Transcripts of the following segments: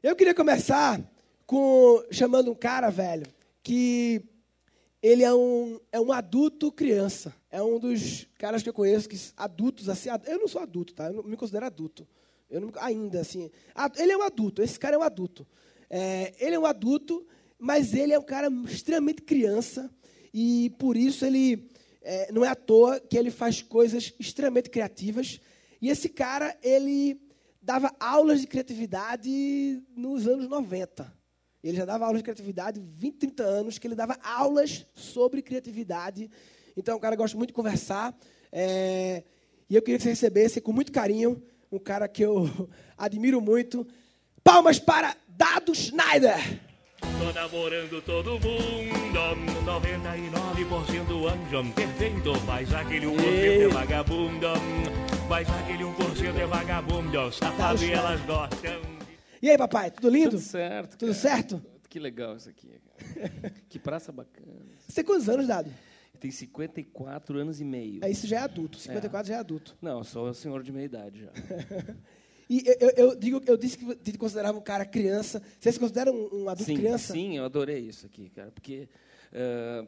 Eu queria começar com chamando um cara, velho, que ele é um, é um adulto criança. É um dos caras que eu conheço que adultos assim, eu não sou adulto, tá? Eu não me considero adulto. Eu não, ainda assim, ele é um adulto. Esse cara é um adulto. É, ele é um adulto, mas ele é um cara extremamente criança e por isso ele é, não é à toa que ele faz coisas extremamente criativas. E esse cara ele dava aulas de criatividade nos anos 90. Ele já dava aulas de criatividade 20, 30 anos, que ele dava aulas sobre criatividade. Então, o cara gosta muito de conversar. É, e eu queria que você recebesse com muito carinho um cara que eu admiro muito. Palmas para Dado Schneider! Tô namorando todo mundo, 99% anjo perfeito, mas aquele 1% é vagabundo, mas aquele 1% é vagabundo, safado e elas gostam. E aí, papai, tudo lindo? Tudo certo. Tudo cara. certo? Que legal isso aqui. que praça bacana. Você tem quantos anos, Dado? Tem 54 anos e meio. É, isso já é adulto. 54 é. já é adulto. Não, sou senhor de meia idade já. e eu, eu, digo, eu disse que te considerava um cara criança. Você se considera um, um adulto sim, criança? Sim, eu adorei isso aqui, cara. Porque uh,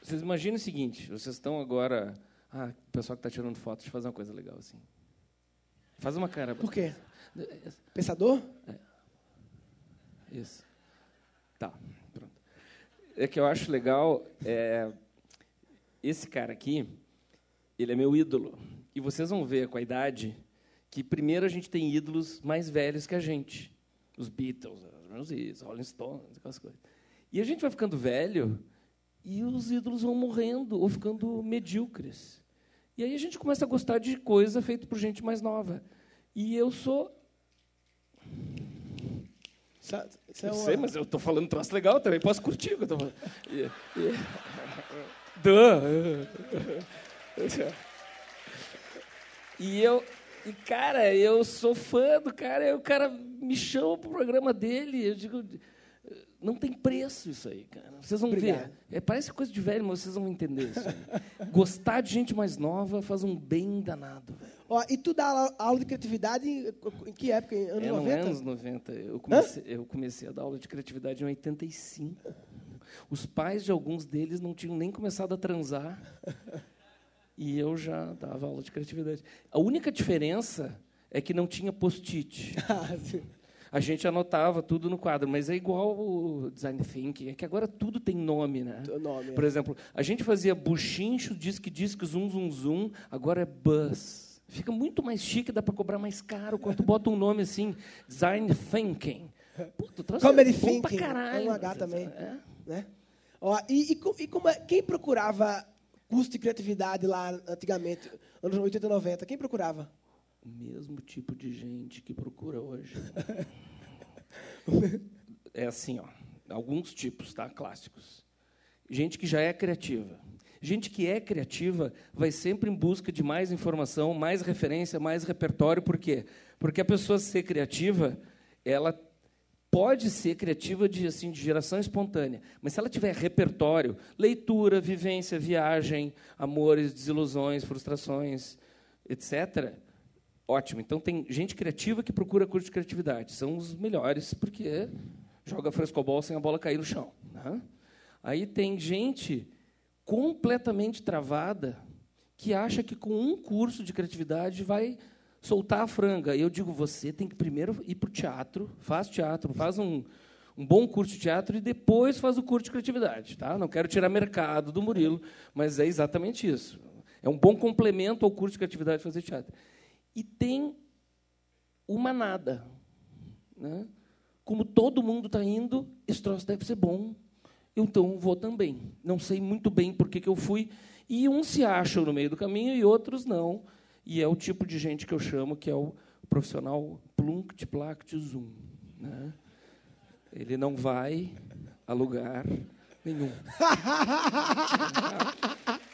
vocês imaginem o seguinte: vocês estão agora. Ah, o pessoal que está tirando foto, deixa eu fazer uma coisa legal assim. Faz uma cara. Por quê? Pensador? É. Isso. Tá, pronto. É que eu acho legal. É, esse cara aqui, ele é meu ídolo. E vocês vão ver com a idade que primeiro a gente tem ídolos mais velhos que a gente. Os Beatles, os Rolling Stones, aquelas coisas. E a gente vai ficando velho e os ídolos vão morrendo ou ficando medíocres. E aí a gente começa a gostar de coisa feita por gente mais nova. E eu sou isso é eu uma... sei, mas eu estou falando um troço legal também. Posso curtir o que eu estou falando. E, e... e eu, e cara, eu sou fã do cara. o cara me chama pro programa dele. Eu digo, não tem preço isso aí, cara. Vocês vão Obrigado. ver. É, parece coisa de velho, mas vocês vão entender isso. Gostar de gente mais nova faz um bem danado. Ó, e tu dá aula de criatividade em que época? Em anos é, 90? É anos 90. Eu comecei, eu comecei a dar aula de criatividade em 85. Os pais de alguns deles não tinham nem começado a transar. e eu já dava aula de criatividade. A única diferença é que não tinha post-it. A gente anotava tudo no quadro, mas é igual o design thinking, é que agora tudo tem nome, né? Nome, Por exemplo, a gente fazia buchincho, disque disque, zoom zoom zoom, agora é buzz. Fica muito mais chique, dá para cobrar mais caro quando tu bota um nome assim, design thinking. Puta, Comedy thinking. Pra caralho. É um H também. É. Né? Ó, e, e, e como é, quem procurava curso de criatividade lá antigamente, anos 80 e 90? Quem procurava? O mesmo tipo de gente que procura hoje. é assim, ó, alguns tipos, tá? Clássicos. Gente que já é criativa. Gente que é criativa vai sempre em busca de mais informação, mais referência, mais repertório. Por quê? Porque a pessoa ser criativa, ela pode ser criativa de, assim, de geração espontânea, mas se ela tiver repertório, leitura, vivência, viagem, amores, desilusões, frustrações, etc., Ótimo. Então tem gente criativa que procura curso de criatividade. São os melhores, porque joga frescobol sem a bola cair no chão. Né? Aí tem gente completamente travada que acha que com um curso de criatividade vai soltar a franga. Eu digo, você tem que primeiro ir para o teatro, faz teatro, faz um, um bom curso de teatro e depois faz o curso de criatividade. Tá? Não quero tirar mercado do Murilo, mas é exatamente isso. É um bom complemento ao curso de criatividade fazer teatro e tem uma nada. Né? Como todo mundo está indo, esse troço deve ser bom, então vou também. Não sei muito bem por que, que eu fui. E uns se acham no meio do caminho e outros não. E é o tipo de gente que eu chamo que é o profissional plunct plact zoom. Né? Ele não vai a lugar nenhum.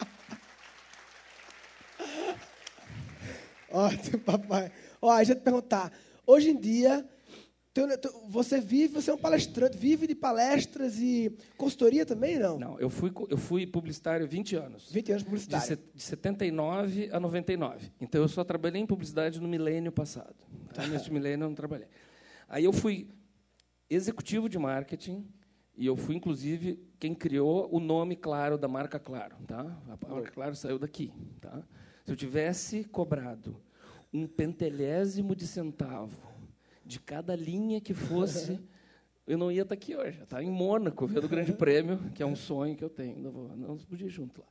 Ótimo, papai. Ó, deixa eu te perguntar. Hoje em dia, você vive, você é um palestrante, vive de palestras e consultoria também, não? Não, eu fui, eu fui publicitário 20 anos. 20 anos publicitário. De, de 79 a 99. Então, eu só trabalhei em publicidade no milênio passado. Tá? Neste milênio, eu não trabalhei. Aí, eu fui executivo de marketing e eu fui, inclusive, quem criou o nome Claro da marca Claro. Tá? A marca Claro saiu daqui. Tá? Se eu tivesse cobrado um pentelésimo de centavo de cada linha que fosse, eu não ia estar aqui hoje. Tá em Mônaco, vendo o Grande Prêmio, que é um sonho que eu tenho. Não, vou, não podia ir junto lá.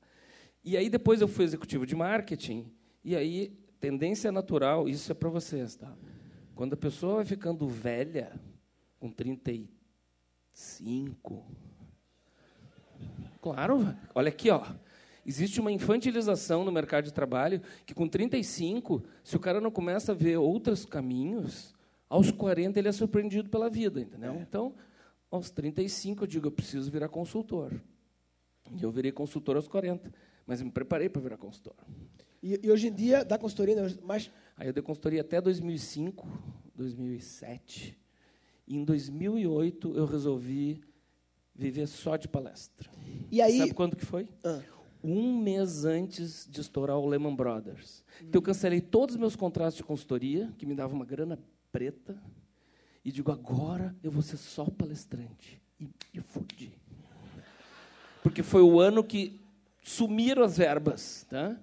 E aí depois eu fui executivo de marketing, e aí tendência natural, isso é para vocês, tá? Quando a pessoa vai ficando velha, com 35, claro, olha aqui, ó. Existe uma infantilização no mercado de trabalho que com 35, se o cara não começa a ver outros caminhos, aos 40 ele é surpreendido pela vida, entendeu? É. Então, aos 35 eu digo, eu preciso virar consultor. E eu virei consultor aos 40 mas me preparei para virar consultor. E, e, hoje em dia, dá consultoria, mas... Aí eu dei consultoria até 2005, 2007. E em 2008 eu resolvi viver só de palestra. E aí... Sabe quando que foi? Ah. Um mês antes de estourar o Lehman Brothers. Então eu cancelei todos os meus contratos de consultoria, que me davam uma grana preta, e digo, agora eu vou ser só palestrante. E me fudi. Porque foi o ano que sumiram as verbas. Tá?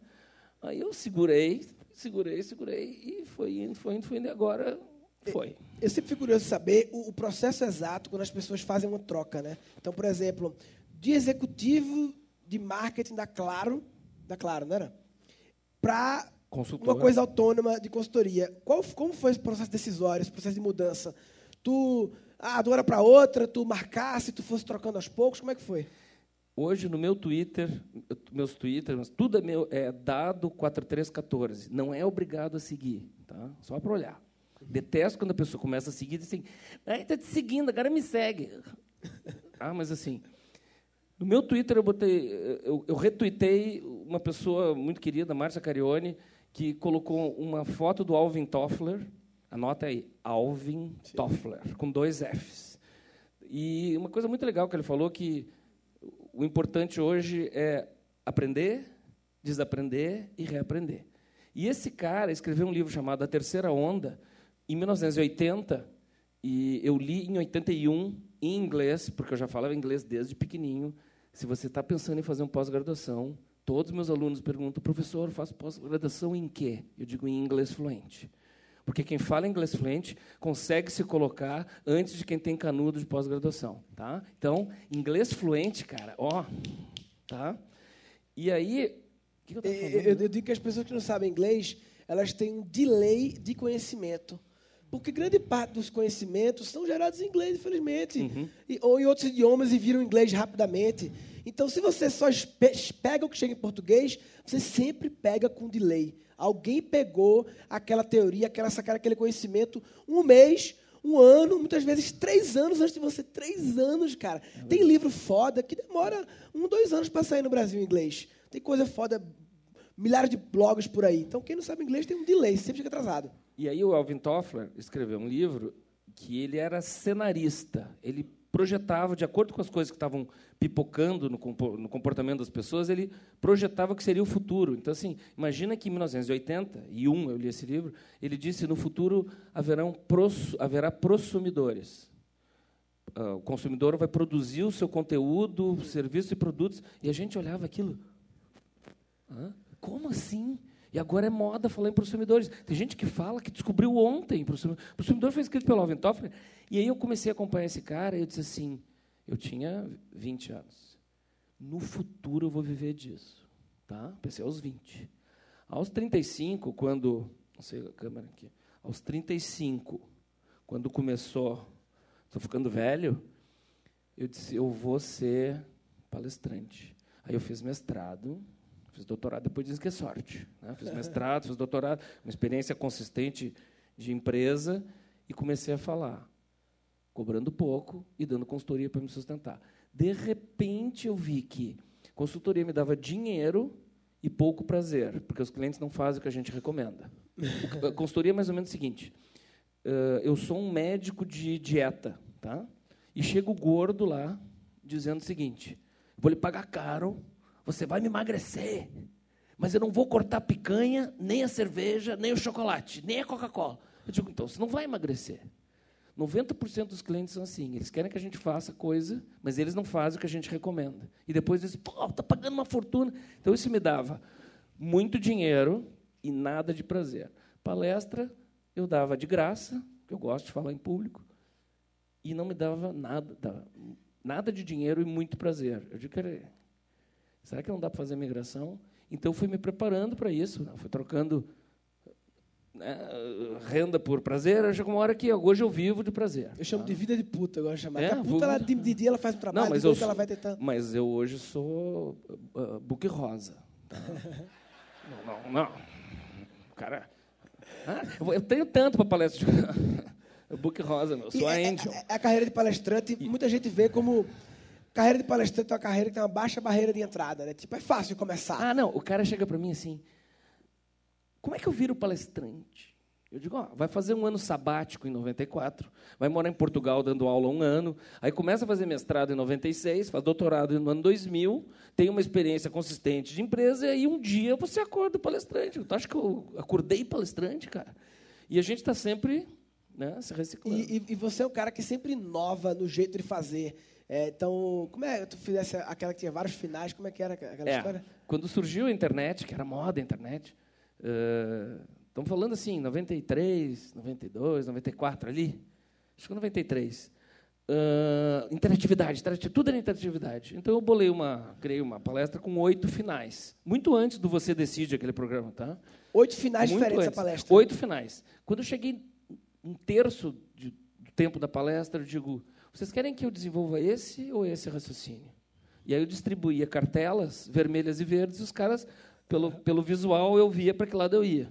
Aí eu segurei, segurei, segurei, e foi indo, foi indo, foi indo, e agora foi. Eu sempre fico curioso de saber o, o, processo exato quando as pessoas fazem uma troca. Né? Então, por exemplo, de executivo de marketing da Claro, da Claro, não era? Para uma coisa autônoma de consultoria. Qual, como foi esse processo decisório, esse processo de mudança? Tu, ah, de uma hora para outra, tu marcasse, tu fosse trocando aos poucos, como é que foi? Hoje, no meu Twitter, meus Twitter, tudo é, meu, é dado 4314. Não é obrigado a seguir, tá? só para olhar. Detesto quando a pessoa começa a seguir e diz assim, está te seguindo, agora me segue. Ah, mas assim, no meu Twitter eu botei, eu, eu retuitei uma pessoa muito querida, Márcia Carione, que colocou uma foto do Alvin Toffler, anota aí, Alvin Sim. Toffler, com dois Fs. E uma coisa muito legal que ele falou que o importante hoje é aprender, desaprender e reaprender. E esse cara escreveu um livro chamado A Terceira Onda, em 1980, e eu li em 81, em inglês, porque eu já falava inglês desde pequenininho. Se você está pensando em fazer um pós-graduação, todos meus alunos perguntam, professor, faço pós-graduação em quê? Eu digo, em inglês fluente. Porque quem fala inglês fluente consegue se colocar antes de quem tem canudo de pós-graduação, tá? Então, inglês fluente, cara, ó, tá? E aí, o que eu, eu, eu digo que as pessoas que não sabem inglês, elas têm um delay de conhecimento. Porque grande parte dos conhecimentos são gerados em inglês, infelizmente. Uhum. E, ou em outros idiomas e viram inglês rapidamente. Então, se você só pega o que chega em português, você sempre pega com delay. Alguém pegou aquela teoria, aquela sacada, aquele conhecimento um mês, um ano, muitas vezes três anos antes de você. Três anos, cara. É Tem livro foda que demora um, dois anos para sair no Brasil em inglês. Tem coisa foda, milhares de blogs por aí. Então, quem não sabe inglês tem um delay, sempre fica atrasado. E aí o Alvin Toffler escreveu um livro que ele era cenarista. Ele projetava, de acordo com as coisas que estavam pipocando no, comportamento das pessoas, ele projetava que seria o futuro. Então, assim, imagina que em 1981, eu li esse livro, ele disse no futuro haverão pros, haverá prosumidores. Uh, o consumidor vai produzir o seu conteúdo, serviços e produtos, e a gente olhava aquilo. Hã? Como assim? E agora é moda falar em prosumidores. Tem gente que fala que descobriu ontem. O prosumidor foi escrito pelo Alvin Toffler. E aí eu comecei a acompanhar esse cara e eu disse assim, eu tinha 20 anos. No futuro eu vou viver disso. Tá? Pensei aos 20. Aos 35, quando... Não sei a câmera aqui. Aos 35, quando começou... Estou ficando velho. Eu disse, eu vou ser palestrante. Aí eu fiz mestrado Fiz doutorado, depois dizem que é sorte. Né? Fiz mestrado, fiz doutorado, uma experiência consistente de empresa e comecei a falar, cobrando pouco e dando consultoria para me sustentar. De repente, eu vi que consultoria me dava dinheiro e pouco prazer, porque os clientes não fazem o que a gente recomenda. A consultoria é mais ou menos o seguinte: eu sou um médico de dieta, tá? E chego gordo lá dizendo o seguinte: vou lhe pagar caro você vai me emagrecer, mas eu não vou cortar a picanha, nem a cerveja, nem o chocolate, nem a Coca-Cola. Eu digo, então, você não vai emagrecer. 90% dos clientes são assim. Eles querem que a gente faça coisa, mas eles não fazem o que a gente recomenda. E depois dizem, pô, está pagando uma fortuna. Então, isso me dava muito dinheiro e nada de prazer. Palestra, eu dava de graça, que eu gosto de falar em público, e não me dava nada, nada de dinheiro e muito prazer. Eu digo, será que não dá para fazer migração? Então, fui me preparando para isso, né? fui trocando né, renda por prazer, chegou uma hora que hoje eu vivo de prazer. Eu chamo tá? de vida de puta, de chamar. É, a puta, vou... ela, de, de, dia, ela faz um trabalho, não, mas eu sou, ela vai tentar... Mas eu hoje sou uh, book rosa. Tá? não, não, não. Cara, ah, eu tenho tanto para palestra. o book rosa, meu. Sou a é, Angel. É, é, a carreira de palestrante, e... muita gente vê como carreira de palestrante é uma carreira que tem uma baixa barreira de entrada, né? Tipo, é fácil começar. Ah, não. O cara chega para mim assim, como é que eu viro palestrante? Eu digo, ó, vai fazer um ano sabático em 94, vai morar em Portugal dando aula um ano, aí começa a fazer mestrado em 96, faz doutorado no ano 2000, tem uma experiência consistente de empresa, e aí um dia você acorda palestrante. Tu acha que eu acordei palestrante, cara? E a gente está sempre né, se reciclando. E, e, e, você é um cara que sempre inova no jeito de fazer. É, então, como é que tu fizesse aquela que tinha vários finais, como é que era aquela é, história? Quando surgiu a internet, que era moda a internet, Uh, estamos falando assim, 93, 92, 94 ali. Acho que 93. Uh, interatividade, tudo era interatividade. Então eu bolei uma, criei uma palestra com oito finais. Muito antes do Você Decide, aquele programa, tá? Oito finais Muito diferentes antes. a palestra. Oito finais. Quando eu cheguei um terço de, do tempo da palestra, eu digo, vocês querem que eu desenvolva esse ou esse raciocínio? E aí eu distribuía cartelas vermelhas e verdes, e os caras pelo, pelo visual, eu via para que lado eu ia.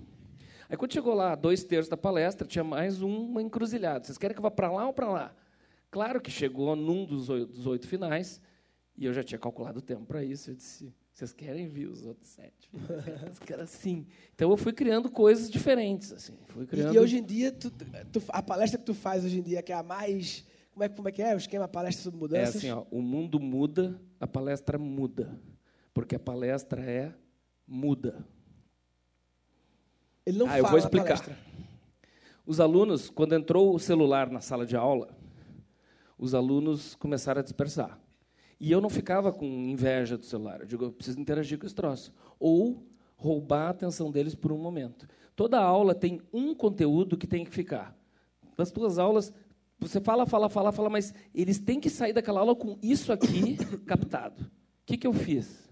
Aí, quando chegou lá, dois terços da palestra, tinha mais uma encruzilhada. Vocês querem que eu vá para lá ou para lá? Claro que chegou num dos oito, dos oito finais, e eu já tinha calculado o tempo para isso. Eu disse, vocês querem ver os outros sete? Era assim. Então, eu fui criando coisas diferentes. assim. Fui criando... E hoje em dia, tu, tu, a palestra que tu faz hoje em dia, que é a mais... Como é, como é que é o esquema, palestra sobre mudanças? É assim, ó, o mundo muda, a palestra muda. Porque a palestra é muda. Ele não ah, fala eu vou explicar. Palestra. Os alunos, quando entrou o celular na sala de aula, os alunos começaram a dispersar. E eu não ficava com inveja do celular. Eu digo, eu preciso interagir com esse troço. Ou roubar a atenção deles por um momento. Toda aula tem um conteúdo que tem que ficar. Nas tuas aulas, você fala, fala, fala, fala, mas eles têm que sair daquela aula com isso aqui captado. O que, que eu fiz?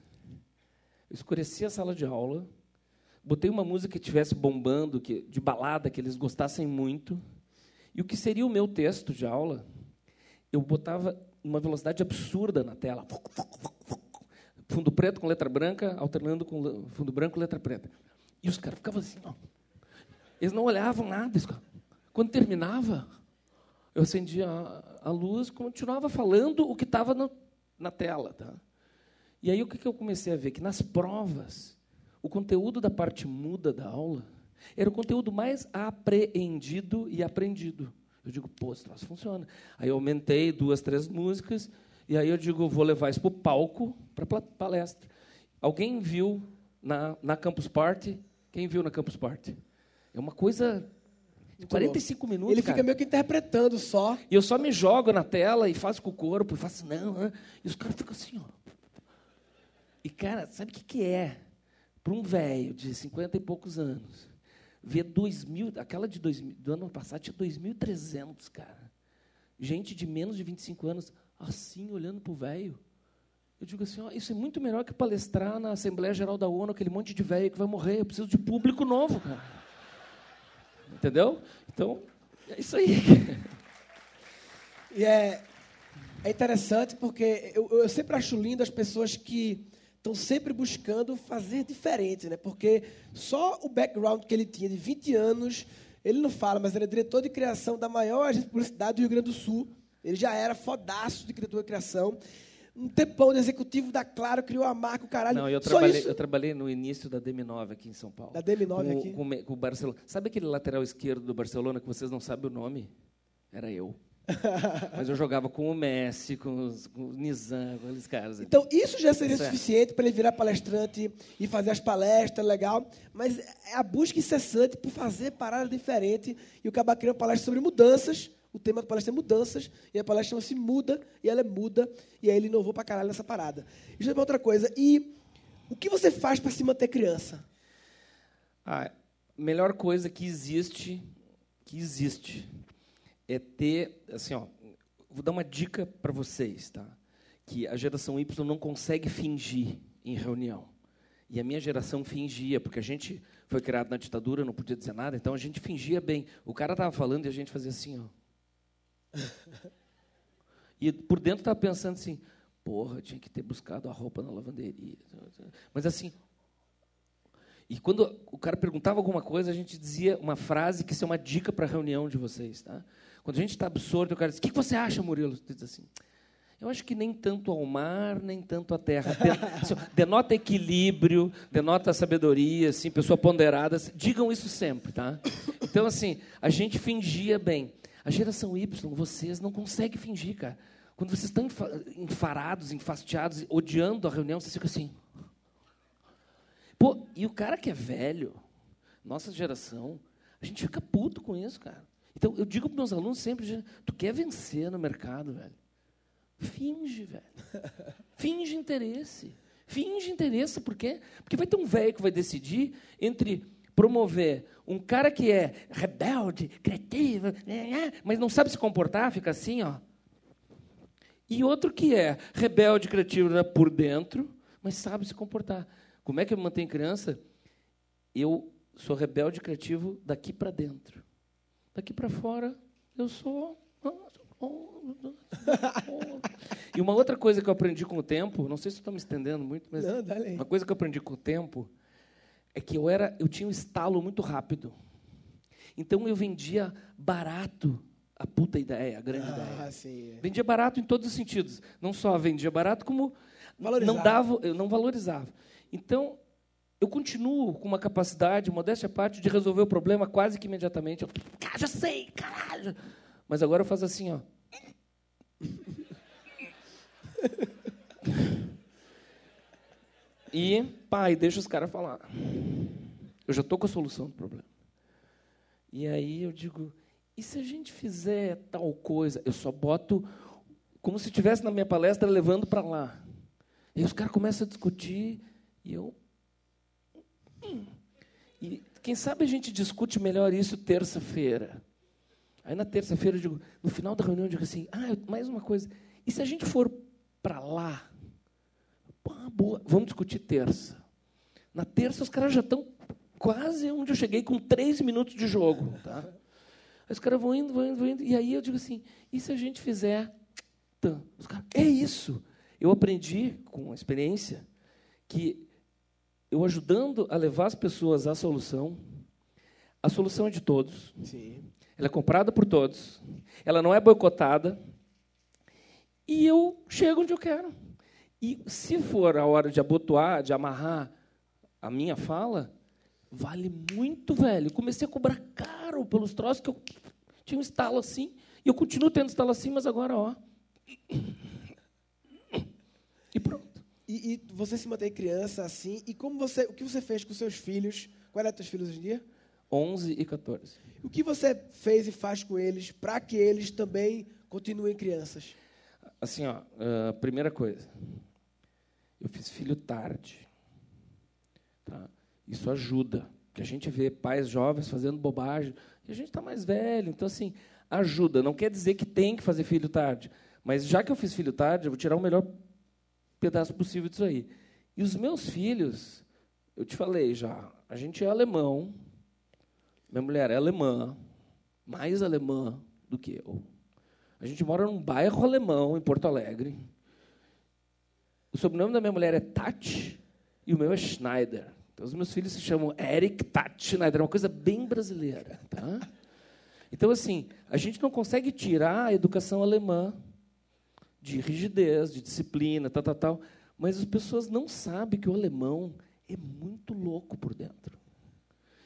escureci a sala de aula, botei uma música que estivesse bombando, que, de balada, que eles gostassem muito, e o que seria o meu texto de aula, eu botava uma velocidade absurda na tela. Fundo preto com letra branca, alternando com fundo branco com letra preta. E os caras ficavam assim, ó. Eles não olhavam nada. Quando terminava, eu acendia a, a luz, continuava falando o que estava na tela. Tá? E aí o que eu comecei a ver? Que nas provas, o conteúdo da parte muda da aula era o conteúdo mais apreendido e aprendido. Eu digo, pô, esse troço funciona. Aí eu aumentei duas, três músicas, e aí eu digo, vou levar isso para o palco, para palestra. Alguém viu na, na Campus Party? Quem viu na Campus Party? É uma coisa de 45 minutos. Ele cara. fica meio que interpretando só. E eu só me jogo na tela e faço com o corpo, e faço, não, não. e os caras ficam assim, ó. E, cara, sabe o que, que é? Para um velho de 50 e poucos anos, ver 2.000, aquela de 2000, do ano passado tinha 2.300, cara. Gente de menos de 25 anos, assim, olhando para o velho. Eu digo assim, ó, isso é muito melhor que palestrar na Assembleia Geral da ONU, aquele monte de velho que vai morrer. Eu preciso de público novo, cara. Entendeu? Então, é isso aí. E é, é interessante porque eu, eu sempre acho lindo as pessoas que estão sempre buscando fazer diferente, né? Porque só o background que ele tinha de 20 anos, ele não fala, mas ele é diretor de criação da maior agência de publicidade do Rio Grande do Sul. Ele já era fodaço de diretor de criação. Um tempão de executivo da Claro, criou a marca, o caralho. Não, eu trabalhei, eu trabalhei no início da DM9 aqui em São Paulo. Da DM9 com, aqui? Com, com o Barcelona. Sabe aquele lateral esquerdo do Barcelona que vocês não sabem o nome? Era eu. Mas eu jogava com o Messi, com, os, com o Nizam, com aqueles caras. Então, isso já seria é. suficiente para ele virar palestrante e fazer as palestras, legal. Mas é a busca incessante por fazer parada diferente. E o Caba criou palestra sobre mudanças, O tema da palestra é mudanças, e a palestra chama-se Muda, e ela é muda, e aí ele inovou pra caralho nessa parada. Isso é uma outra coisa. E o que você faz para se manter criança? A melhor coisa que existe, que existe, é ter, assim, ó, vou dar uma dica para vocês, tá? Que a geração Y não consegue fingir em reunião. E a minha geração fingia, porque a gente foi criado na ditadura, não podia dizer nada, então a gente fingia bem. O cara estava falando e a gente fazia assim, ó. E por dentro estava pensando assim, porra, tinha que ter buscado a roupa na lavanderia. Mas assim, e quando o cara perguntava alguma coisa, a gente dizia uma frase que isso é uma dica para a reunião de vocês. Tá? Quando a gente está absorto, o cara diz, o que você acha, Murilo? Você diz assim, eu acho que nem tanto ao mar, nem tanto à terra. Assim, denota equilíbrio, denota sabedoria, assim, pessoa ponderada. Digam isso sempre, tá? Então, assim, a gente fingia bem. A geração Y, vocês não conseguem fingir, cara. Quando vocês estão enfarados, enfastiados, odiando a reunião, vocês ficam assim. Pô, e o cara que é velho, nossa geração, a gente fica puto com isso, cara. Então, eu digo para meus alunos sempre, tu quer vencer no mercado, velho? Finge, velho. Finge interesse. Finge interesse, por quê? Porque vai ter um velho que vai decidir entre promover um cara que é rebelde, criativo, né, né, mas não sabe se comportar, fica assim, ó. E outro que é rebelde, criativo né, por dentro, mas sabe se comportar. Como é que eu mantenho criança? Eu sou rebelde criativo daqui para dentro. Daqui para fora, eu sou e uma outra coisa que eu aprendi com o tempo, não sei se estou me estendendo muito, mas Não, uma coisa que eu aprendi com o tempo é que eu era, eu tinha um estalo muito rápido. Então eu vendia barato a puta ideia, a grande ah, ideia. Sim. Vendia barato em todos os sentidos. Não só vendia barato, como valorizava. não dava, eu não valorizava. Então, eu continuo com uma capacidade, modéstia à parte, de resolver o problema quase que imediatamente. Eu, ah, já sei, caralho. Mas agora eu faço assim, ó. E, pai, deixa os caras falar. Eu já estou com a solução do problema. E aí eu digo, e se a gente fizer tal coisa? Eu só boto como se estivesse na minha palestra levando para lá. E os caras começam a discutir e eu. Hum. E quem sabe a gente discute melhor isso terça-feira. Aí na terça-feira, eu digo, no final da reunião, eu digo assim: ah, mais uma coisa. E se a gente for para lá? Pô, boa, vamos discutir terça. Na terça, os caras já estão quase onde eu cheguei, com três minutos de jogo. Tá? Os caras vão indo, vão indo, vão indo. E aí eu digo assim: e se a gente fizer. Os caras, é isso. Eu aprendi com a experiência que eu ajudando a levar as pessoas à solução, a solução é de todos. Sim ela é comprada por todos, ela não é boicotada, e eu chego onde eu quero. E se for a hora de abotoar, de amarrar a minha fala, vale muito, velho. comecei a cobrar caro pelos troços que eu tinha um estalo assim, e eu continuo tendo estalo assim, mas agora, ó. E pronto. E, e você se mantém criança assim, e como você, o que você fez com seus filhos? Qual é teus filhos hoje em dia? 11 e 14. O que você fez e faz com eles para que eles também continuem crianças? Assim, ó, uh, primeira coisa, eu fiz filho tarde. Isso ajuda, porque a gente vê pais jovens fazendo bobagem e a gente está mais velho. Então, assim, ajuda. Não quer dizer que tem que fazer filho tarde, mas já que eu fiz filho tarde, eu vou tirar o melhor pedaço possível disso aí. E os meus filhos, eu te falei já, a gente é alemão, minha mulher é alemã, mais alemã do que eu. A gente mora num bairro alemão, em Porto Alegre. O sobrenome da minha mulher é Tati e o meu é Schneider. Então, os meus filhos se chamam Eric Tati Schneider. É uma coisa bem brasileira. Tá? Então, assim, a gente não consegue tirar a educação alemã de rigidez, de disciplina, tal, tal, tal. Mas as pessoas não sabem que o alemão é muito louco por dentro.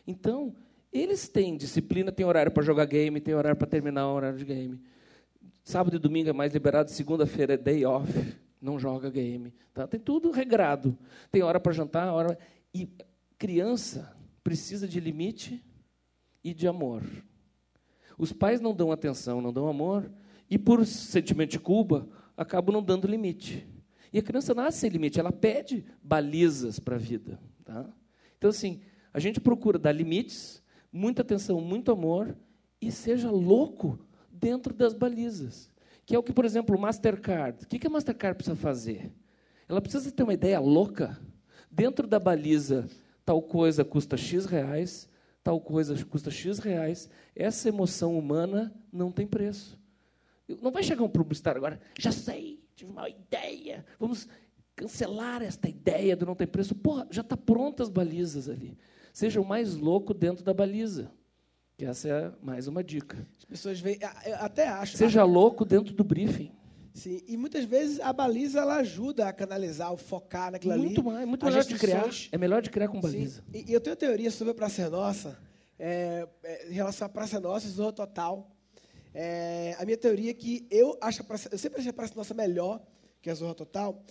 Então, eles têm disciplina, tem horário para jogar game, tem horário para terminar o horário de game. Sábado e domingo é mais liberado, segunda-feira é day off, não joga game. Tá? Tem tudo regrado. Tem hora para jantar, hora. E criança precisa de limite e de amor. Os pais não dão atenção, não dão amor, e por sentimento de culpa, acabam não dando limite. E a criança nasce sem limite, ela pede balizas para a vida. Tá? Então, assim, a gente procura dar limites, muita atenção, muito amor, e seja louco dentro das balizas. Que é o que, por exemplo, o Mastercard. O que a Mastercard precisa fazer? Ela precisa ter uma ideia louca. Dentro da baliza, tal coisa custa X reais, tal coisa custa X reais. Essa emoção humana não tem preço. Não vai chegar um publicitário agora, já sei, tive uma ideia, vamos cancelar esta ideia do não ter preço. Porra, já está prontas as balizas ali. Seja o mais louco dentro da baliza. Que essa é mais uma dica. As pessoas veem, até acho. Seja louco dentro do briefing. Sim, e muitas vezes a baliza ela ajuda a canalizar, a focar naquilo muito ali. Mais, muito melhor de criar. É melhor de criar com baliza. Sim, e, eu tenho teoria sobre a Praça Nossa, é, é, em relação à Praça Nossa e Zorro Total. É, a minha teoria é que eu acho a Praça, eu sempre achei a Praça Nossa melhor que a Zorro Total.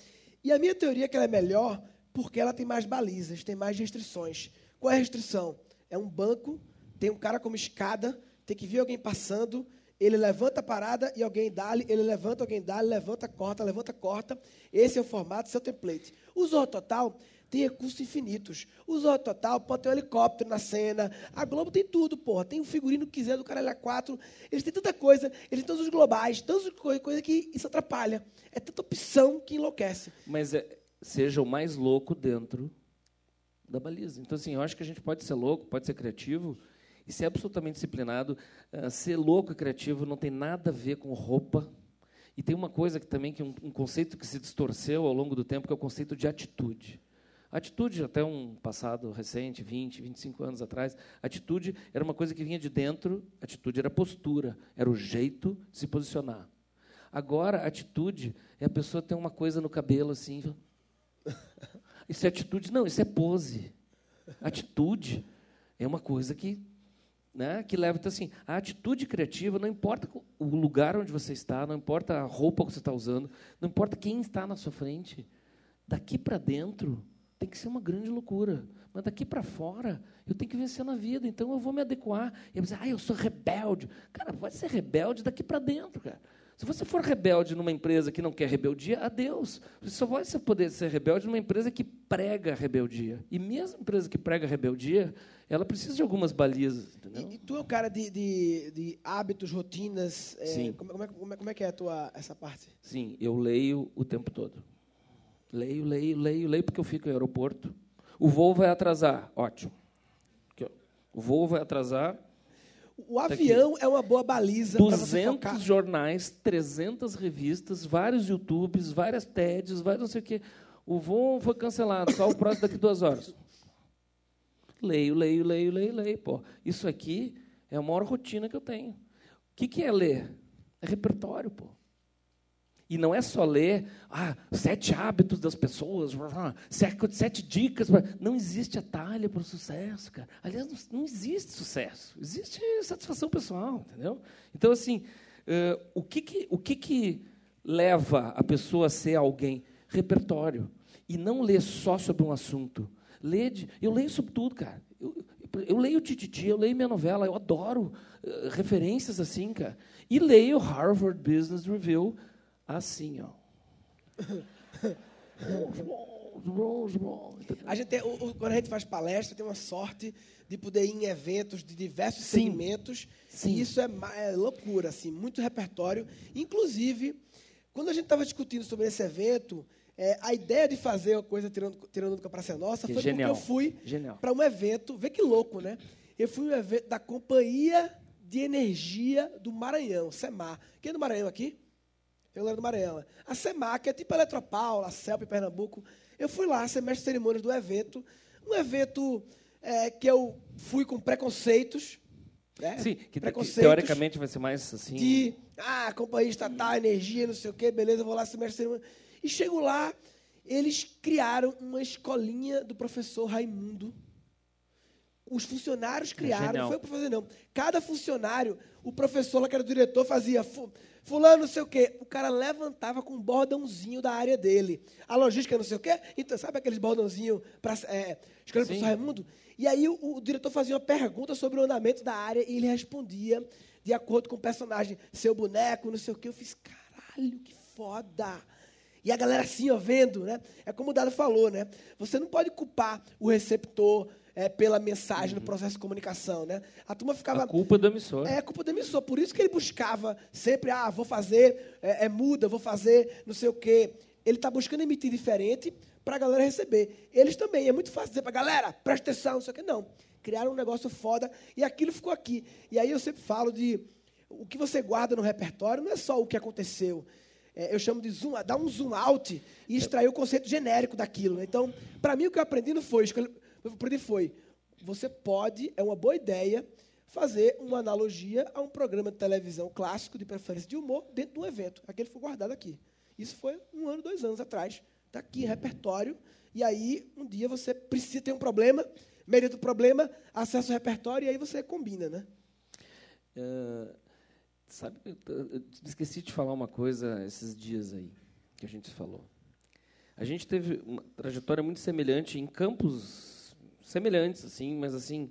E a minha teoria é que ela é melhor porque ela tem mais balizas, tem mais restrições. Qual é a restrição? É um banco tem um cara como escada, tem que vir alguém passando, ele levanta a parada e alguém dá ele levanta, alguém dá levanta, corta, levanta, corta. Esse é o formato, seu template. O Zorro Total tem recursos infinitos. O Zorro Total pode ter um helicóptero na cena. A Globo tem tudo, porra. Tem um figurino que quiser do Caralho A4. Eles têm tanta coisa. Eles têm todos os globais, tantas coisas coisa que isso atrapalha. É tanta opção que enlouquece. Mas é, seja o mais louco dentro da baliza. Então, assim, eu acho que a gente pode ser louco, pode ser criativo, e ser absolutamente disciplinado, uh, ser louco e criativo não tem nada a ver com roupa. E tem uma coisa que também que um, um conceito que se distorceu ao longo do tempo, que é o conceito de atitude. atitude, até um passado recente, 20, 25 anos atrás, atitude era uma coisa que vinha de dentro, atitude era postura, era o jeito de se posicionar. Agora, atitude é a pessoa ter uma coisa no cabelo assim. Isso é atitude? Não, isso é pose. Atitude é uma coisa que né, que leva, então assim, a atitude criativa, não importa o lugar onde você está, não importa a roupa que você está usando, não importa quem está na sua frente, daqui para dentro tem que ser uma grande loucura, mas daqui para fora eu tenho que vencer na vida, então eu vou me adequar, e dizer, ah, eu sou rebelde, cara, pode ser rebelde daqui para dentro, cara, se você for rebelde numa empresa que não quer rebeldia, adeus. Você só vai poder ser rebelde numa empresa que prega rebeldia. E mesmo empresa que prega rebeldia, ela precisa de algumas balizas. E, e, tu é um cara de, de, de hábitos, rotinas. É, Sim. Como, como, é, como, é, como é que é a tua, essa parte? Sim, eu leio o tempo todo. Leio, leio, leio, leio, porque eu fico no aeroporto. O voo vai atrasar. Ótimo. O voo vai atrasar. O tá avião tá é uma boa baliza 200 jornais, 300 revistas, vários YouTubes, várias TEDs, vários não sei o quê. O voo foi cancelado, só o próximo daqui duas horas. Leio, leio, leio, leio, leio. Pô, isso aqui é a maior rotina que eu tenho. O que, que é ler? É repertório, pô. E não é só ler ah, sete hábitos das pessoas, sete, dicas. Não existe atalho para o sucesso, cara. Aliás, não, não, existe sucesso. Existe satisfação pessoal, entendeu? Então, assim, uh, o, que, que, o que, que leva a pessoa a ser alguém? Repertório. E não ler só sobre um assunto. Lê de, eu leio sobre tudo, cara. Eu, eu leio Tititi, eu leio minha novela, eu adoro uh, referências assim, cara. E leio Harvard Business Review assim, ó. a gente tem, o, o, quando a gente faz palestra, tem uma sorte de poder ir em eventos de diversos Sim. segmentos. Sim. E isso é, é, loucura, assim, muito repertório. Inclusive, quando a gente estava discutindo sobre esse evento, é, a ideia de fazer uma coisa tirando, tirando do Praça Nossa foi Genial. porque eu fui para um evento, vê que louco, né? Eu fui um evento da Companhia de Energia do Maranhão, SEMAR. Quem é do Maranhão aqui? Tem galera do Maranhão. A SEMAC é tipo a Eletropaulo, a CELP em Pernambuco. Eu fui lá, ser mestre de cerimônias do evento. Um evento é, que eu fui com preconceitos. Né? Sim, que, preconceitos que, teoricamente vai ser mais assim. De, ah, companhia estatal, energia, não sei o quê, beleza, vou lá ser mestre de cerimônia. E chego lá, eles criaram uma escolinha do professor Raimundo. Os funcionários criaram, não foi para fazer não. Cada funcionário, o professor lá que era o diretor, fazia fulano não sei o quê. O cara levantava com um bordãozinho da área dele. A logística não sei o quê. Então, sabe aqueles bordãozinhos para é, escrever para o Raimundo? E aí o, o, diretor fazia uma pergunta sobre o andamento da área e ele respondia de acordo com o personagem, seu boneco, não sei o quê. Eu fiz, caralho, que foda. E a galera assim, ó, vendo, né? É como o Dado falou, né? Você não pode culpar o receptor é, pela mensagem no processo de comunicação, né? A turma ficava... A culpa do emissor. É, a culpa do emissor. Por isso que ele buscava sempre, ah, vou fazer, é, é muda, vou fazer não sei o quê. Ele está buscando emitir diferente para a galera receber. Eles também. É muito fácil dizer para a galera, presta atenção, não sei o quê. Não. Criaram um negócio foda e aquilo ficou aqui. E aí eu sempre falo de... O que você guarda no repertório não é só o que aconteceu, é, eu chamo de zoom, dar um zoom out e extrair o conceito genérico daquilo. Então, para mim, o que eu aprendi não foi, eu aprendi foi, você pode, é uma boa ideia, fazer uma analogia a um programa de televisão clássico, de preferência de humor, dentro de um evento. Aquele foi guardado aqui. Isso foi um ano, dois anos atrás. Está aqui, repertório. E aí, um dia você precisa ter um problema, meio do problema, acessa o repertório e aí você combina, né? Uh, Sabe, eu esqueci de falar uma coisa esses dias aí, que a gente falou. A gente teve uma trajetória muito semelhante em campos semelhantes, assim, mas assim,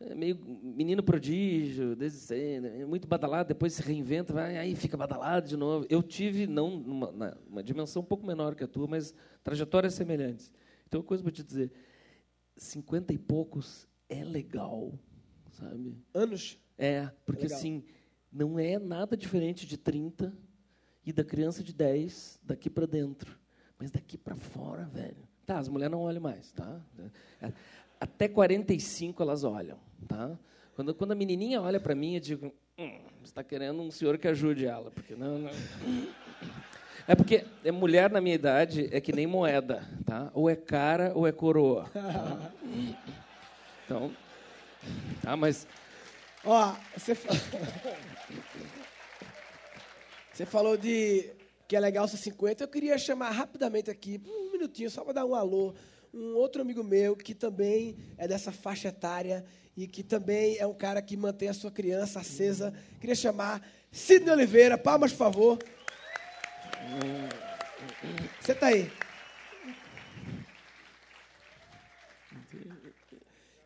é meio menino prodígio, desde cedo, é muito badalado, depois se reinventa, vai, aí fica badalado de novo. Eu tive, não numa, uma dimensão um pouco menor que a tua, mas trajetórias semelhantes. Então, uma coisa para te dizer, cinquenta e poucos é legal, sabe? Anos? É, porque é assim não é nada diferente de 30 e da criança de 10 daqui para dentro. Mas daqui para fora, velho. Tá, as mulheres não olham mais, tá? Até 45 elas olham, tá? Quando, quando a menininha olha para mim, eu digo, hum, você está querendo um senhor que ajude ela, porque não, não. É porque é mulher na minha idade é que nem moeda, tá? Ou é cara ou é coroa. Tá? Então, tá, mas Ó, você Você falou de que é legal ser 50. Eu queria chamar rapidamente aqui, um minutinho, só para dar um alô, um outro amigo meu que também é dessa faixa etária e que também é um cara que mantém a sua criança acesa. Queria chamar Sidney Oliveira. Palmas, por favor. Você está aí.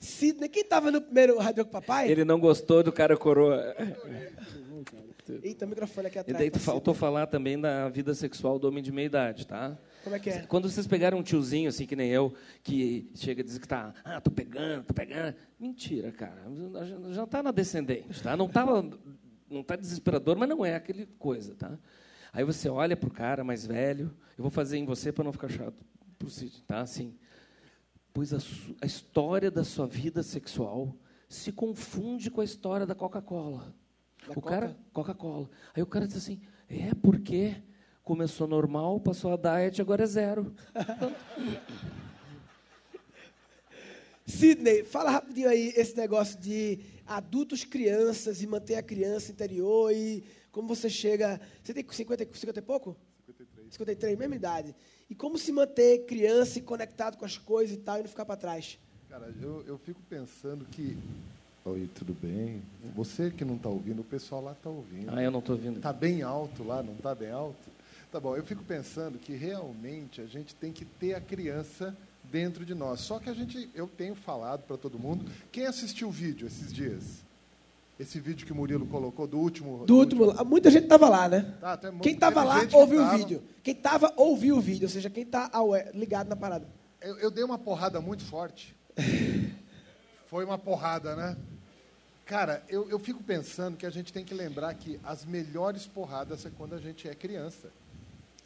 Sidney, quem estava no primeiro Rádio com Papai? Ele não gostou do cara coroa. Eita, microfone aqui atrás. E daí tu faltou falar também da vida sexual do homem de meia idade, tá? Como é que é? Quando vocês pegaram um tiozinho, assim, que nem eu, que chega e diz que tá, ah, tô pegando, tô pegando. Mentira, cara. Já está na descendente, tá? Não tava, não tá desesperador, mas não é aquele coisa, tá? Aí você olha pro cara mais velho, eu vou fazer em você para não ficar chato, tá? Assim, pois a, a história da sua vida sexual se confunde com a história da Coca-Cola. O Coca? cara, Coca-Cola. Aí o cara diz assim: é porque começou normal, passou a diet, agora é zero. Sidney, fala rapidinho aí esse negócio de adultos, crianças e manter a criança interior e como você chega. Você tem 50, 50 e pouco? 53. 53, mesma idade. E como se manter criança e conectado com as coisas e tal e não ficar para trás? Cara, eu, eu fico pensando que Oi, tudo bem? Você que não está ouvindo, o pessoal lá está ouvindo. Ah, eu não estou ouvindo. Está bem alto lá, não está bem alto? Tá bom, eu fico pensando que realmente a gente tem que ter a criança dentro de nós. Só que a gente, eu tenho falado para todo mundo. Quem assistiu o vídeo esses dias? Esse vídeo que o Murilo colocou do último. Do, do último, último, muita gente estava lá, né? Tá, quem estava lá ouviu o vídeo. Quem estava ouviu o vídeo, ou seja, quem está ligado na parada. Eu, eu dei uma porrada muito forte. Foi uma porrada, né? Cara, eu, eu fico pensando que a gente tem que lembrar que as melhores porradas é quando a gente é criança.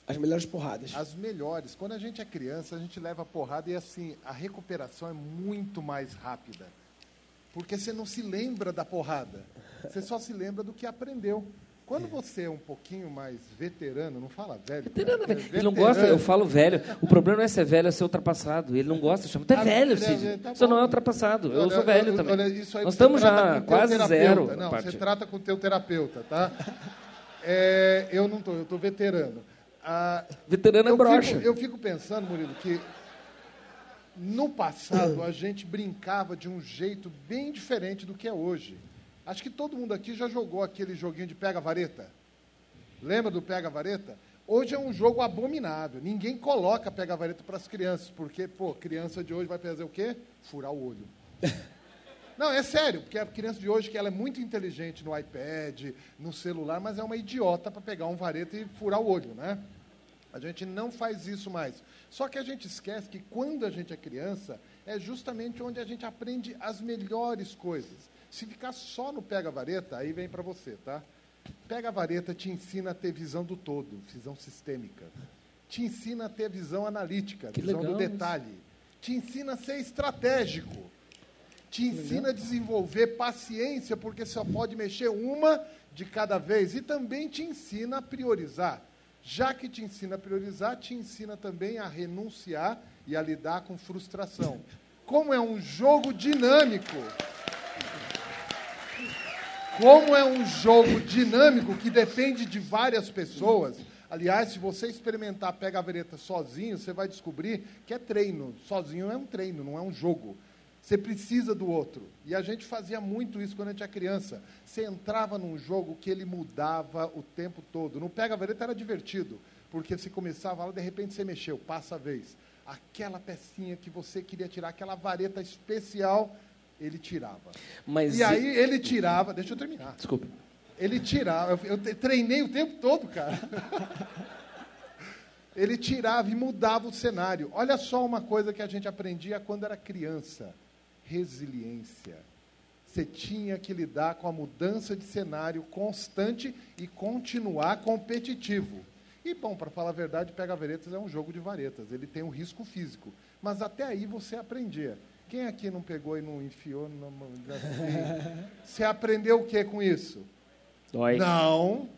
As melhores porradas. As melhores. Quando a gente é criança, a gente leva porrada e assim, a recuperação é muito mais rápida. Porque você não se lembra da porrada. Você só se lembra do que aprendeu. Quando você é um pouquinho mais veterano, não fala velho. Veterano, cara, é ele não gosta, eu falo velho. O problema não é ser velho, é ser ultrapassado. Ele não gosta, chama. Até ah, velho, Cid. Tá Você não é ultrapassado. Eu sou velho eu, também. Olha, Nós estamos já quase zero. Não, você trata com o teu terapeuta, tá? É, eu não estou, eu estou veterano. Ah, veterano é brocha. eu fico pensando, Murilo, que no passado a gente brincava de um jeito bem diferente do que é hoje. Acho que todo mundo aqui já jogou aquele joguinho de pega-vareta. Lembra do pega-vareta? Hoje é um jogo abominável. Ninguém coloca pega-vareta para as crianças, porque, pô, criança de hoje vai fazer o quê? Furar o olho. Não, é sério, porque a criança de hoje que ela é muito inteligente no iPad, no celular, mas é uma idiota para pegar um vareta e furar o olho, né? A gente não faz isso mais. Só que a gente esquece que quando a gente é criança, é justamente onde a gente aprende as melhores coisas. Se ficar só no pega-vareta, aí vem para você, tá? Pega-vareta te ensina a ter visão do todo, visão sistêmica. Te ensina a ter visão analítica, Que visão legal do isso. detalhe. Te ensina a ser estratégico. Te ensina a desenvolver paciência, porque só pode mexer uma de cada vez. E também te ensina a priorizar. Já que te ensina a priorizar, te ensina também a renunciar e a lidar com frustração. Como é um jogo dinâmico, como é um jogo dinâmico que depende de várias pessoas. Aliás, se você experimentar pega a sozinho, você vai descobrir que é treino. Sozinho é um treino, não é um jogo. Você precisa do outro. E a gente fazia muito isso quando a gente era criança. Você entrava num jogo que ele mudava o tempo todo. No pega a era divertido, porque você começava lá, de repente você mexeu, passa a vez. Aquela pecinha que você queria tirar, aquela vareta especial, ele tirava. Mas E aí ele tirava, deixa eu terminar. Desculpa. Ele tirava, eu, eu treinei o tempo todo, cara. Ele tirava e mudava o cenário. Olha só uma coisa que a gente aprendia quando era criança: resiliência. Você tinha que lidar com a mudança de cenário constante e continuar competitivo. E, bom, para falar a verdade, Pega Varetas é um jogo de varetas. Ele tem um risco físico. Mas até aí você aprendia. Quem aqui não pegou e não enfiou na mão? Você aprendeu o que com isso? Dói. Não.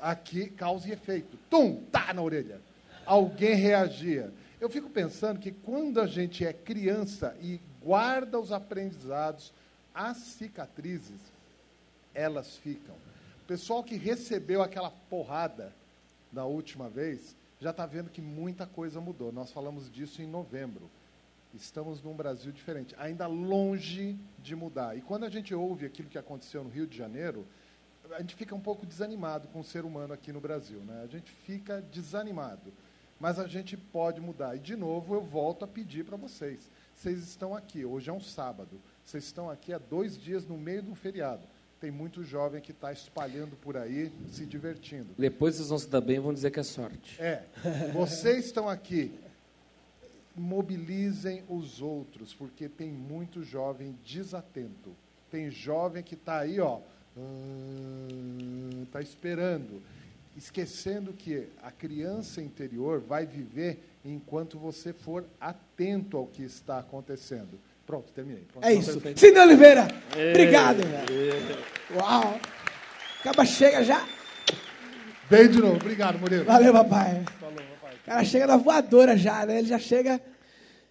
Aqui, causa e efeito. Tum, tá na orelha. Alguém reagia. Eu fico pensando que quando a gente é criança e guarda os aprendizados, as cicatrizes, elas ficam. O pessoal que recebeu aquela porrada da última vez já está vendo que muita coisa mudou. Nós falamos disso em novembro. Estamos num Brasil diferente, ainda longe de mudar. E quando a gente ouve aquilo que aconteceu no Rio de Janeiro, a gente fica um pouco desanimado com o ser humano aqui no Brasil. Né? A gente fica desanimado. Mas a gente pode mudar. E, de novo, eu volto a pedir para vocês. Vocês estão aqui, hoje é um sábado. Vocês estão aqui há dois dias no meio de um feriado. Tem muito jovem que está espalhando por aí, se divertindo. Depois vocês vão se dar bem e vão dizer que é sorte. É, vocês estão aqui. Mobilizem os outros, porque tem muito jovem desatento. Tem jovem que está aí, ó, está esperando, esquecendo que a criança interior vai viver enquanto você for atento ao que está acontecendo. Pronto, terminei. Pronto, É isso. perfeito. Cine Oliveira, obrigado, velho. Uau. Acaba chega já. Bem de novo. Obrigado, Murilo. Valeu, papai. O cara chega na voadora já, né? Ele já chega.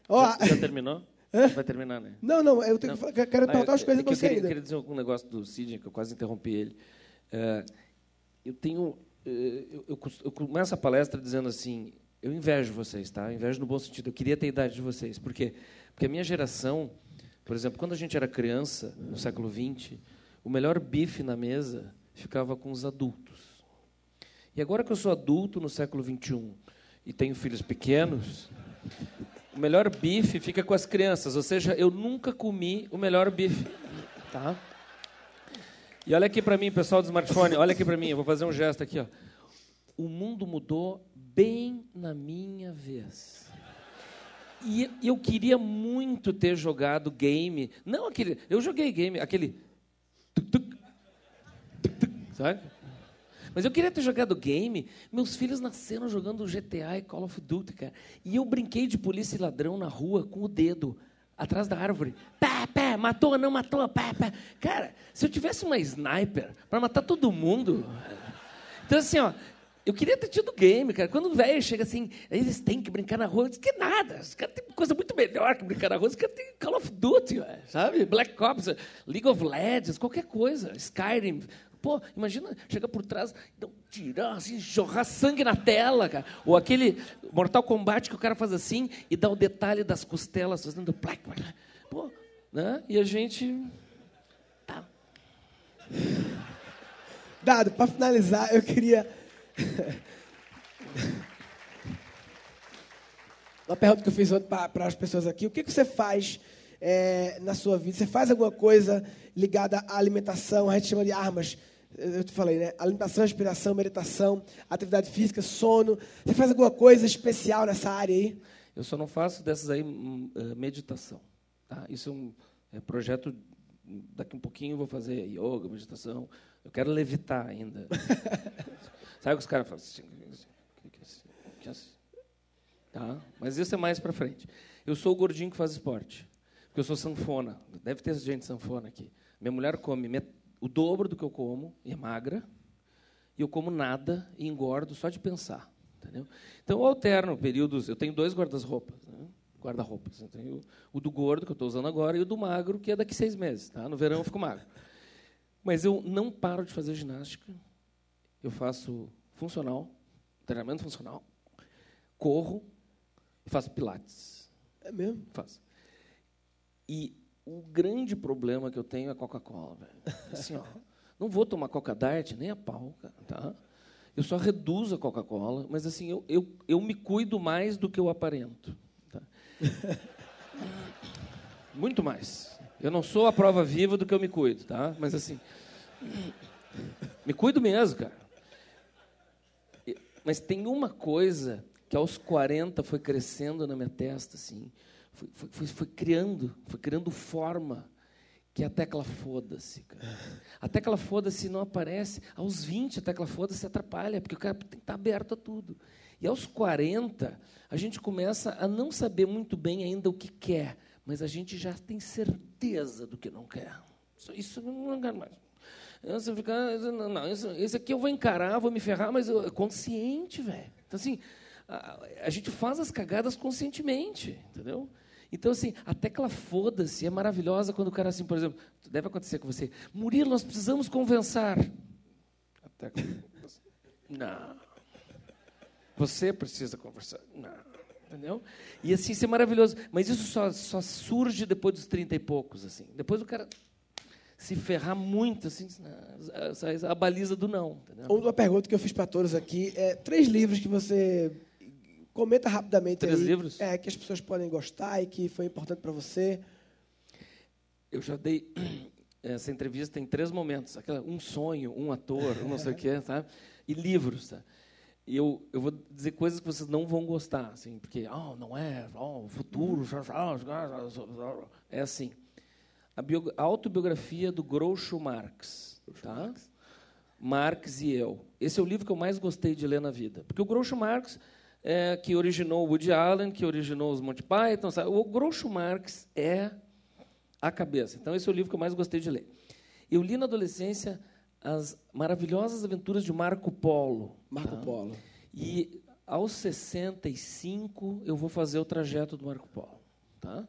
Ó, Já terminou? Vai terminar, né? não, não, eu tenho que fa- quero Ah, umas eu- coisas é que eu você queria, ainda. queria dizer algum negócio do Sidney, que eu quase interrompi ele. É, eu tenho. eh, eu, eu eu começo a palestra dizendo assim: eu invejo vocês, tá? Eu invejo no bom sentido. Eu queria ter a idade de vocês. Por quê? Porque a minha geração, por exemplo, quando a gente era criança, no século XX, o melhor bife na mesa ficava com os adultos. E agora que eu sou adulto no século XXI e tenho filhos pequenos, o melhor bife fica com as crianças. Ou seja, eu nunca comi o melhor bife. Tá? E olha aqui para mim, pessoal do smartphone, olha aqui para mim, eu vou fazer um gesto aqui. Ó. O mundo mudou bem na minha vez. E eu queria muito ter jogado game. Não aquele. Eu joguei game, aquele. tuc, tuc, tuc, sabe? Mas eu queria ter jogado game. Meus filhos nasceram jogando GTA e Call of Duty, cara. E eu brinquei de polícia e ladrão na rua com o dedo, atrás da árvore. Pé, pé, matou, não matou, pé, pé. Cara, se eu tivesse uma sniper para matar todo mundo. Então, assim, ó. Eu queria ter tido game, cara. Quando o velho chega assim, eles têm que brincar na rua. Eu disse que nada. Os caras têm coisa muito melhor que brincar na rua. Os caras têm Call of Duty, sabe? Black Ops, League of Legends, qualquer coisa. Skyrim. Pô, imagina chegar por trás, um tirão, assim, jorrar sangue na tela, cara. Ou aquele Mortal Kombat que o cara faz assim e dá o detalhe das costelas fazendo. Pô, né? E a gente. Tá. Dado, para finalizar, eu queria. Uma pergunta que eu fiz ontem para as pessoas aqui. O que, que você faz é, na sua vida? Você faz alguma coisa ligada à alimentação? A gente chama de armas. Eu te falei, né? Alimentação, respiração, meditação, atividade física, sono. Você faz alguma coisa especial nessa área aí? Eu só não faço dessas aí hum, eh, meditação. Tá? Isso é um é, projeto. Daqui um pouquinho eu vou fazer yoga, meditação. Eu quero levitar ainda. Sabe o que os caras falam? assim, é assim? Tá? Mas isso é mais para frente. Eu sou o gordinho que faz esporte. Porque eu sou sanfona. Deve ter gente sanfona aqui. Minha mulher come met- o dobro do que eu como, e é magra. E eu como nada e engordo só de pensar. Entendeu? Então eu alterno períodos. Eu tenho dois guarda-roupas. Né? Guarda-roupas. Eu tenho o do gordo, que eu estou usando agora, e o do magro, que é daqui seis meses. Tá? No verão eu fico magro. Mas eu não paro de fazer ginástica. Eu faço funcional, treinamento funcional, corro e faço pilates. É mesmo? Faço. E o grande problema que eu tenho é Coca-Cola. Assim, ó, não vou tomar Coca Diet nem a pau, cara, tá? Eu só reduzo a Coca-Cola, mas assim, eu, eu, eu me cuido mais do que eu aparento. tá? Muito mais. Eu não sou a prova viva do que eu me cuido, tá? Mas assim, me cuido mesmo, cara. Mas tem uma coisa que aos 40 foi crescendo na minha testa, assim, foi, foi, foi, criando, foi criando forma, que a tecla foda-se. A tecla foda-se não aparece. Aos 20, a tecla foda-se atrapalha, porque o cara tem que estar aberto a tudo. E aos 40, a gente começa a não saber muito bem ainda o que quer, mas a gente já tem certeza do que não quer. Isso, isso não quero mais. Você fica, não, não, isso, esse aqui eu vou encarar, vou me ferrar, mas eu, é consciente, velho. Então, assim, a, a gente faz as cagadas conscientemente, entendeu? Então, assim, a tecla foda-se é maravilhosa quando o cara, assim, por exemplo, deve acontecer com você. Murilo, nós precisamos conversar. A tecla. Não. Você precisa conversar. Não. Entendeu? E assim, isso é maravilhoso. Mas isso só, só surge depois dos 30 e poucos, assim. Depois o cara se ferrar muito, assim, a, a, a baliza do não. Entendeu? Uma pergunta que eu fiz para todos aqui é três livros que você comenta rapidamente Três aí, livros? É, que as pessoas podem gostar e que foi importante para você. Eu já dei essa entrevista em três momentos. Aquela, um sonho, um ator, um não sei o quê, sabe? E livros, tá? E eu, eu vou dizer coisas que vocês não vão gostar, assim, porque, oh, não é, oh, o futuro, é assim. A, bio, a autobiografia do Groucho Marx, tá? Marx e eu. Esse é o livro que eu mais gostei de ler na vida. Porque o Groucho Marx, é, que originou o Woody Allen, que originou os Monty Python, sabe? o Groucho Marx é a cabeça. Então, esse é o livro que eu mais gostei de ler. Eu li na adolescência as maravilhosas aventuras de Marco Polo. Marco tá? Polo. E aos 65 eu vou fazer o trajeto do Marco Polo. Tá?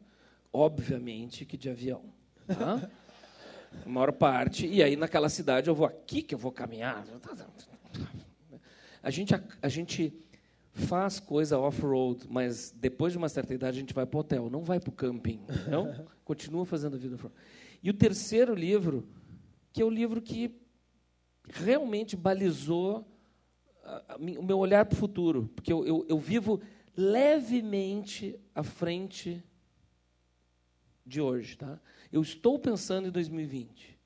Obviamente que de avião. Tá? A maior parte. E aí naquela cidade eu vou aqui que eu vou caminhar. A gente, a, a gente faz coisa off-road, mas depois de uma certa idade a gente vai para o hotel, não vai para o camping. Não? Continua fazendo a vida off-road. E o terceiro livro, que é o livro que realmente balizou a, a, o meu olhar para o futuro, porque eu, eu, eu vivo levemente à frente de hoje. Tá? Eu estou pensando em 2020.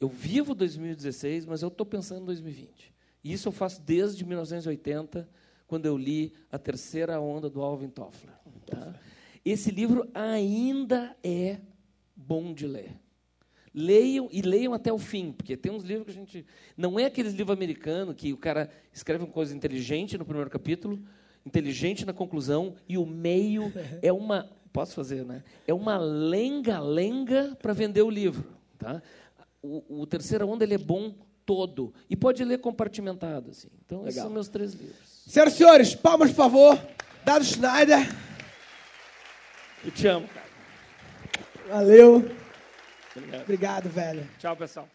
Eu vivo 2016, mas eu estou pensando em 2020. E isso eu faço desde 1980, quando eu li A Terceira Onda do Alvin Toffler. Tá? Esse livro ainda é bom de ler. Leiam e leiam até o fim, porque tem uns livros que a gente. Não é aqueles livros americanos que o cara escreve uma coisa inteligente no primeiro capítulo, inteligente na conclusão, e o meio é uma. Posso fazer, né? É uma lenga-lenga para vender o livro. Tá? O, o Terceira Onda ele é bom todo. E pode ler compartimentado. Assim. Então, Legal. esses são meus três livros. Senhoras e senhores, palmas, por favor. Dado Schneider. Eu te amo, cara. Valeu. Obrigado. Obrigado, velho. Tchau, pessoal.